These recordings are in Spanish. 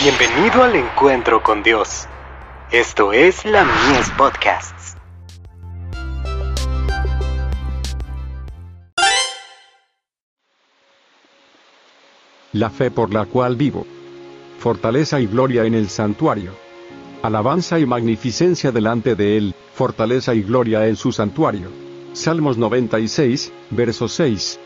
Bienvenido al encuentro con Dios. Esto es la Mies Podcasts. La fe por la cual vivo. Fortaleza y gloria en el santuario. Alabanza y magnificencia delante de él, fortaleza y gloria en su santuario. Salmos 96, verso 6.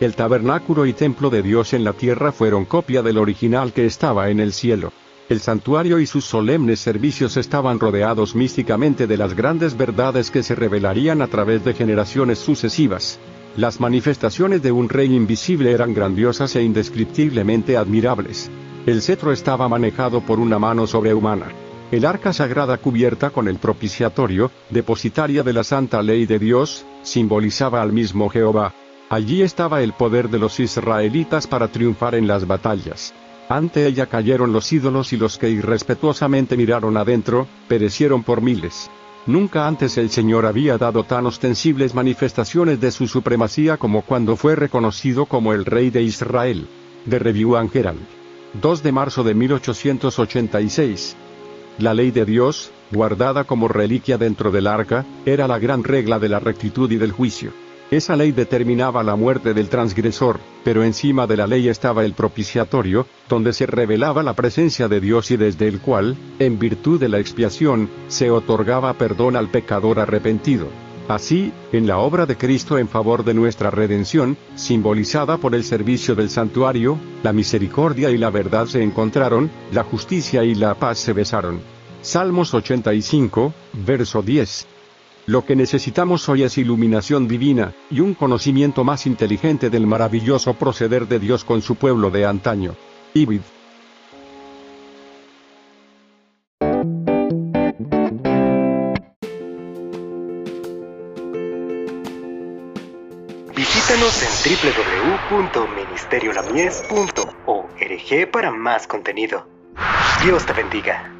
El tabernáculo y templo de Dios en la tierra fueron copia del original que estaba en el cielo. El santuario y sus solemnes servicios estaban rodeados místicamente de las grandes verdades que se revelarían a través de generaciones sucesivas. Las manifestaciones de un rey invisible eran grandiosas e indescriptiblemente admirables. El cetro estaba manejado por una mano sobrehumana. El arca sagrada cubierta con el propiciatorio, depositaria de la santa ley de Dios, simbolizaba al mismo Jehová. Allí estaba el poder de los israelitas para triunfar en las batallas. Ante ella cayeron los ídolos y los que irrespetuosamente miraron adentro, perecieron por miles. Nunca antes el Señor había dado tan ostensibles manifestaciones de su supremacía como cuando fue reconocido como el Rey de Israel. De Review and Herald. 2 de marzo de 1886. La ley de Dios, guardada como reliquia dentro del arca, era la gran regla de la rectitud y del juicio. Esa ley determinaba la muerte del transgresor, pero encima de la ley estaba el propiciatorio, donde se revelaba la presencia de Dios y desde el cual, en virtud de la expiación, se otorgaba perdón al pecador arrepentido. Así, en la obra de Cristo en favor de nuestra redención, simbolizada por el servicio del santuario, la misericordia y la verdad se encontraron, la justicia y la paz se besaron. Salmos 85, verso 10. Lo que necesitamos hoy es iluminación divina, y un conocimiento más inteligente del maravilloso proceder de Dios con su pueblo de antaño. Ibid. Visítanos en www.ministeriolamies.org para más contenido. Dios te bendiga.